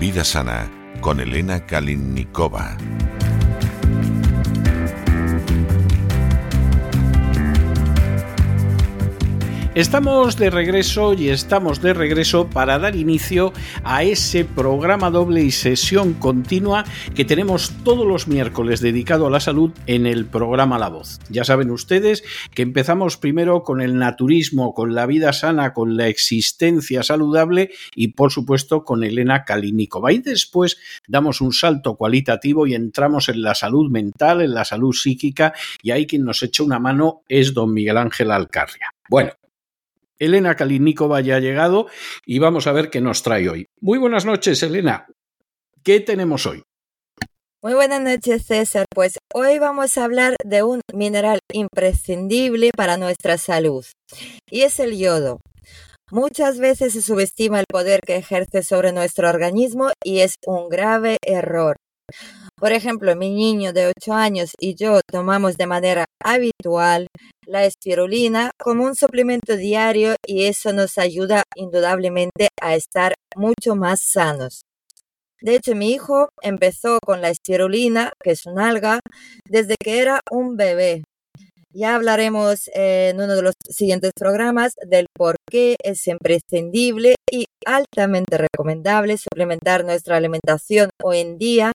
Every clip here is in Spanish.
Vida Sana con Elena Kalinnikova. Estamos de regreso y estamos de regreso para dar inicio a ese programa doble y sesión continua que tenemos todos los miércoles dedicado a la salud en el programa La Voz. Ya saben ustedes que empezamos primero con el naturismo, con la vida sana, con la existencia saludable y por supuesto con Elena Kalinikova. Y después damos un salto cualitativo y entramos en la salud mental, en la salud psíquica y ahí quien nos echa una mano es don Miguel Ángel Alcarria. Bueno, Elena Kalinikova ya ha llegado y vamos a ver qué nos trae hoy. Muy buenas noches, Elena. ¿Qué tenemos hoy? Muy buenas noches, César. Pues hoy vamos a hablar de un mineral imprescindible para nuestra salud y es el yodo. Muchas veces se subestima el poder que ejerce sobre nuestro organismo y es un grave error. Por ejemplo, mi niño de 8 años y yo tomamos de manera habitual la espirulina como un suplemento diario y eso nos ayuda indudablemente a estar mucho más sanos. De hecho, mi hijo empezó con la espirulina, que es un alga, desde que era un bebé. Ya hablaremos en uno de los siguientes programas del por qué es imprescindible y altamente recomendable suplementar nuestra alimentación hoy en día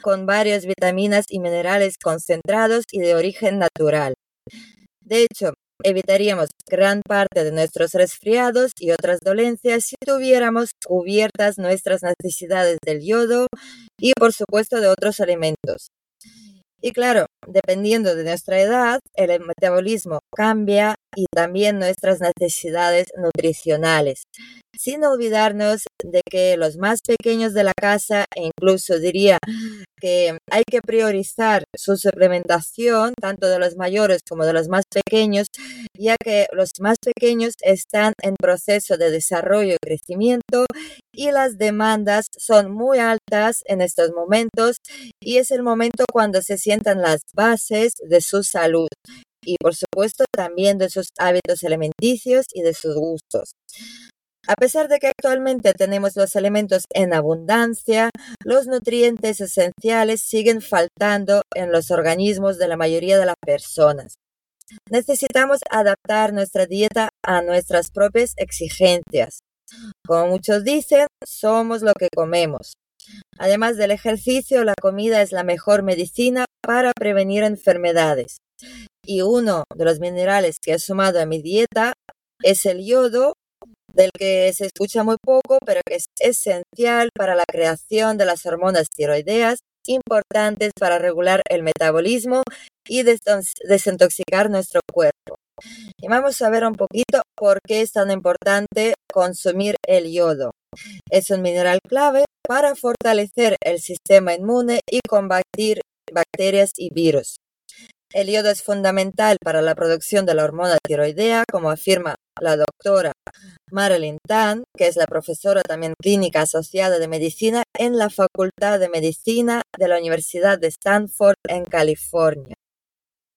con varias vitaminas y minerales concentrados y de origen natural. De hecho, evitaríamos gran parte de nuestros resfriados y otras dolencias si tuviéramos cubiertas nuestras necesidades del yodo y por supuesto de otros alimentos. Y claro, dependiendo de nuestra edad, el metabolismo cambia y también nuestras necesidades nutricionales, sin olvidarnos de que los más pequeños de la casa, e incluso diría que hay que priorizar su suplementación, tanto de los mayores como de los más pequeños, ya que los más pequeños están en proceso de desarrollo y crecimiento y las demandas son muy altas en estos momentos y es el momento cuando se sientan las bases de su salud y por supuesto también de sus hábitos alimenticios y de sus gustos. A pesar de que actualmente tenemos los elementos en abundancia, los nutrientes esenciales siguen faltando en los organismos de la mayoría de las personas. Necesitamos adaptar nuestra dieta a nuestras propias exigencias. Como muchos dicen, somos lo que comemos. Además del ejercicio, la comida es la mejor medicina para prevenir enfermedades. Y uno de los minerales que he sumado a mi dieta es el yodo del que se escucha muy poco, pero que es esencial para la creación de las hormonas tiroideas importantes para regular el metabolismo y desintoxicar nuestro cuerpo. Y vamos a ver un poquito por qué es tan importante consumir el yodo. Es un mineral clave para fortalecer el sistema inmune y combatir bacterias y virus. El yodo es fundamental para la producción de la hormona tiroidea, como afirma la doctora Marilyn Tan, que es la profesora también clínica asociada de medicina en la Facultad de Medicina de la Universidad de Stanford en California.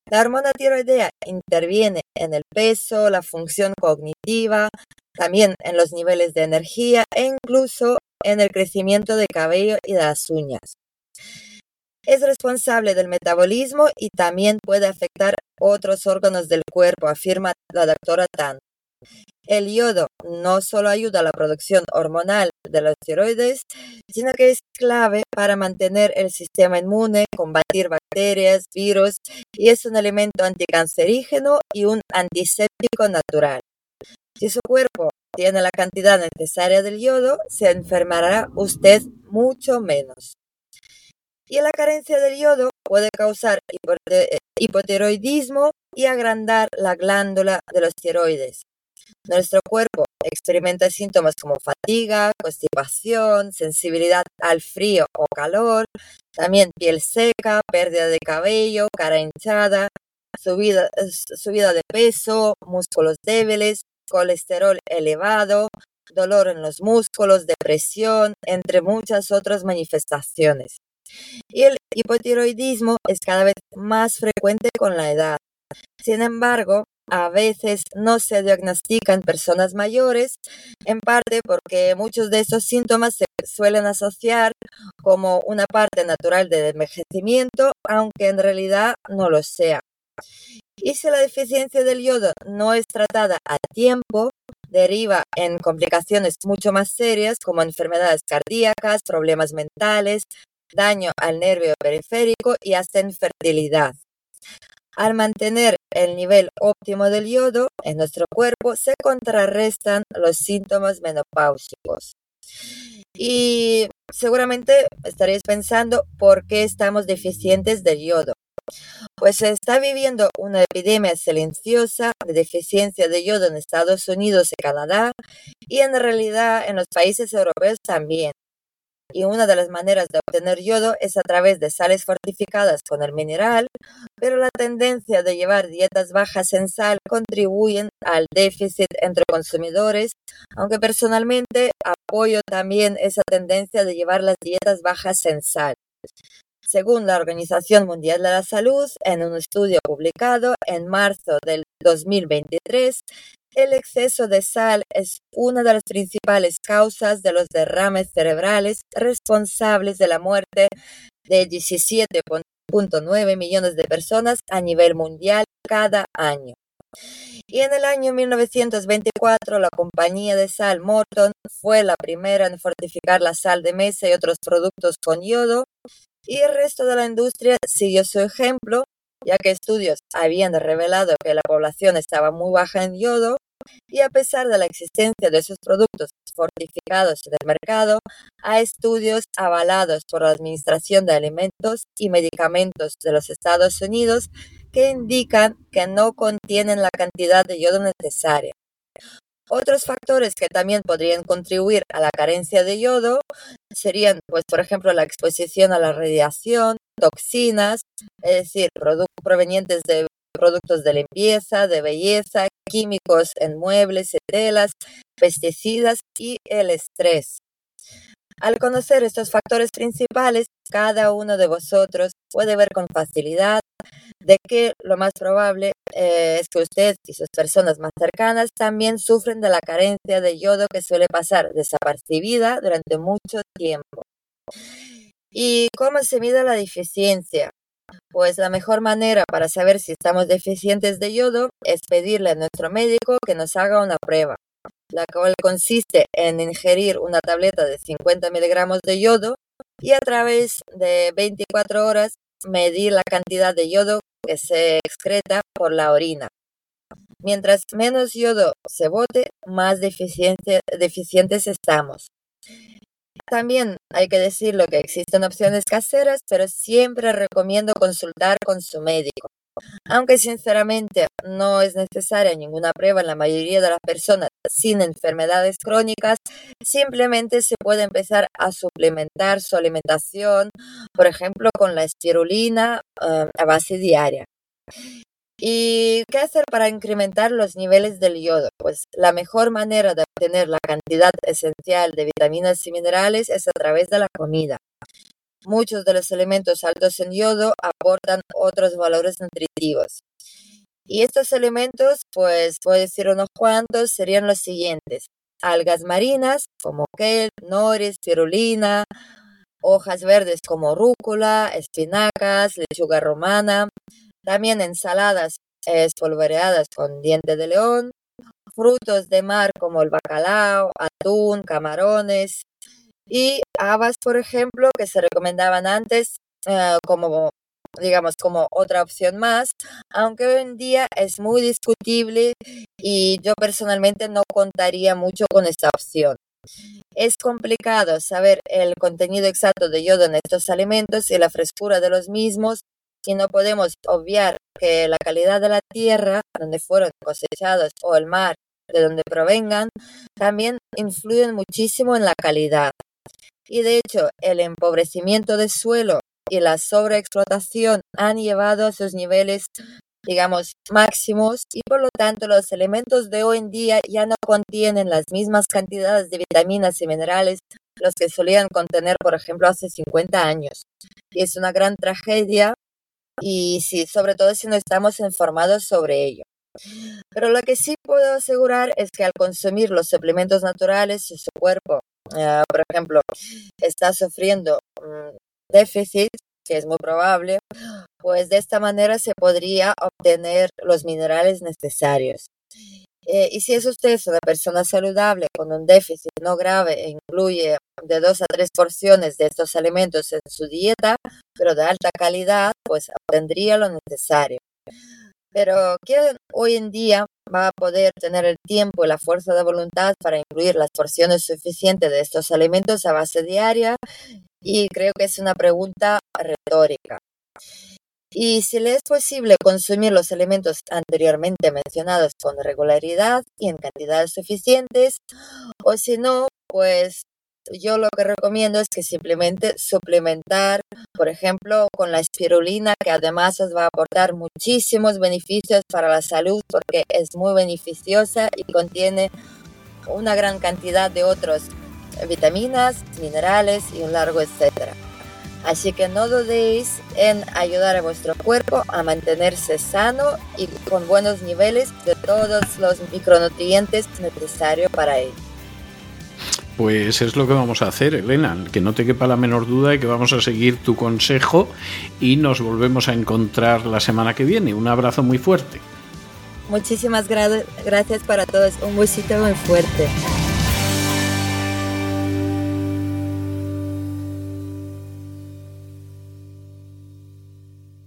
La hormona tiroidea interviene en el peso, la función cognitiva, también en los niveles de energía e incluso en el crecimiento de cabello y de las uñas. Es responsable del metabolismo y también puede afectar otros órganos del cuerpo, afirma la doctora Tan. El yodo no solo ayuda a la producción hormonal de los tiroides, sino que es clave para mantener el sistema inmune, combatir bacterias, virus y es un elemento anticancerígeno y un antiséptico natural. Si su cuerpo tiene la cantidad necesaria del yodo, se enfermará usted mucho menos. Y la carencia del yodo puede causar hipotiroidismo y agrandar la glándula de los tiroides. Nuestro cuerpo experimenta síntomas como fatiga, constipación, sensibilidad al frío o calor, también piel seca, pérdida de cabello, cara hinchada, subida, de peso, músculos débiles, colesterol elevado, dolor en los músculos, depresión, entre muchas otras manifestaciones. Y el hipotiroidismo es cada vez más frecuente con la edad. Sin embargo, a veces no se diagnostican personas mayores, en parte porque muchos de estos síntomas se suelen asociar como una parte natural del envejecimiento, aunque en realidad no lo sea. Y si la deficiencia del yodo no es tratada a tiempo, deriva en complicaciones mucho más serias como enfermedades cardíacas, problemas mentales, daño al nervio periférico y hasta infertilidad. Al mantener el nivel óptimo del yodo en nuestro cuerpo, se contrarrestan los síntomas menopáusicos. Y seguramente estaréis pensando por qué estamos deficientes del yodo. Pues se está viviendo una epidemia silenciosa de deficiencia de yodo en Estados Unidos y Canadá y en realidad en los países europeos también y una de las maneras de obtener yodo es a través de sales fortificadas con el mineral, pero la tendencia de llevar dietas bajas en sal contribuyen al déficit entre consumidores, aunque personalmente apoyo también esa tendencia de llevar las dietas bajas en sal. Según la Organización Mundial de la Salud, en un estudio publicado en marzo del 2023, el exceso de sal es una de las principales causas de los derrames cerebrales responsables de la muerte de 17.9 millones de personas a nivel mundial cada año. Y en el año 1924 la compañía de sal Morton fue la primera en fortificar la sal de mesa y otros productos con yodo y el resto de la industria siguió su ejemplo ya que estudios habían revelado que la población estaba muy baja en yodo y a pesar de la existencia de esos productos fortificados en el mercado, hay estudios avalados por la Administración de Alimentos y Medicamentos de los Estados Unidos que indican que no contienen la cantidad de yodo necesaria. Otros factores que también podrían contribuir a la carencia de yodo serían, pues, por ejemplo, la exposición a la radiación, toxinas, es decir, productos provenientes de productos de limpieza, de belleza, químicos en muebles y telas, pesticidas y el estrés. Al conocer estos factores principales, cada uno de vosotros puede ver con facilidad de que lo más probable eh, es que usted y sus personas más cercanas también sufren de la carencia de yodo que suele pasar desapercibida durante mucho tiempo. ¿Y cómo se mide la deficiencia? Pues la mejor manera para saber si estamos deficientes de yodo es pedirle a nuestro médico que nos haga una prueba, la cual consiste en ingerir una tableta de 50 miligramos de yodo y a través de 24 horas medir la cantidad de yodo que se excreta por la orina. Mientras menos yodo se bote, más deficientes estamos. También hay que decirlo que existen opciones caseras, pero siempre recomiendo consultar con su médico. Aunque sinceramente no es necesaria ninguna prueba en la mayoría de las personas sin enfermedades crónicas, simplemente se puede empezar a suplementar su alimentación, por ejemplo, con la espirulina eh, a base diaria. ¿Y qué hacer para incrementar los niveles del yodo? Pues la mejor manera de obtener la cantidad esencial de vitaminas y minerales es a través de la comida. Muchos de los elementos altos en yodo aportan otros valores nutritivos. Y estos elementos, pues puedo decir unos cuantos, serían los siguientes. Algas marinas como kelp, nori, spirulina, hojas verdes como rúcula, espinacas, lechuga romana, también ensaladas espolvoreadas con diente de león, frutos de mar como el bacalao, atún, camarones y habas, por ejemplo, que se recomendaban antes eh, como digamos, como otra opción más, aunque hoy en día es muy discutible y yo personalmente no contaría mucho con esta opción. Es complicado saber el contenido exacto de yodo en estos alimentos y la frescura de los mismos y no podemos obviar que la calidad de la tierra donde fueron cosechados o el mar de donde provengan también influyen muchísimo en la calidad. Y de hecho, el empobrecimiento del suelo y la sobreexplotación han llevado a sus niveles digamos, máximos y por lo tanto los elementos de hoy en día ya no contienen las mismas cantidades de vitaminas y minerales los que solían contener, por ejemplo, hace 50 años. Y es una gran tragedia y sí, sobre todo si no estamos informados sobre ello. Pero lo que sí puedo asegurar es que al consumir los suplementos naturales, si su cuerpo, eh, por ejemplo, está sufriendo mm, déficit, que es muy probable, pues de esta manera se podría obtener los minerales necesarios. Eh, y si es usted una persona saludable con un déficit no grave e incluye de dos a tres porciones de estos alimentos en su dieta, pero de alta calidad, pues obtendría lo necesario. Pero ¿quién hoy en día va a poder tener el tiempo y la fuerza de voluntad para incluir las porciones suficientes de estos alimentos a base diaria? Y creo que es una pregunta retórica. Y si le es posible consumir los elementos anteriormente mencionados con regularidad y en cantidades suficientes, o si no, pues yo lo que recomiendo es que simplemente suplementar, por ejemplo, con la espirulina, que además os va a aportar muchísimos beneficios para la salud porque es muy beneficiosa y contiene una gran cantidad de otros vitaminas, minerales y un largo etcétera. Así que no dudéis en ayudar a vuestro cuerpo a mantenerse sano y con buenos niveles de todos los micronutrientes necesarios para él. Pues es lo que vamos a hacer, Elena, que no te quepa la menor duda de que vamos a seguir tu consejo y nos volvemos a encontrar la semana que viene. Un abrazo muy fuerte. Muchísimas gracias para todos, un besito muy fuerte.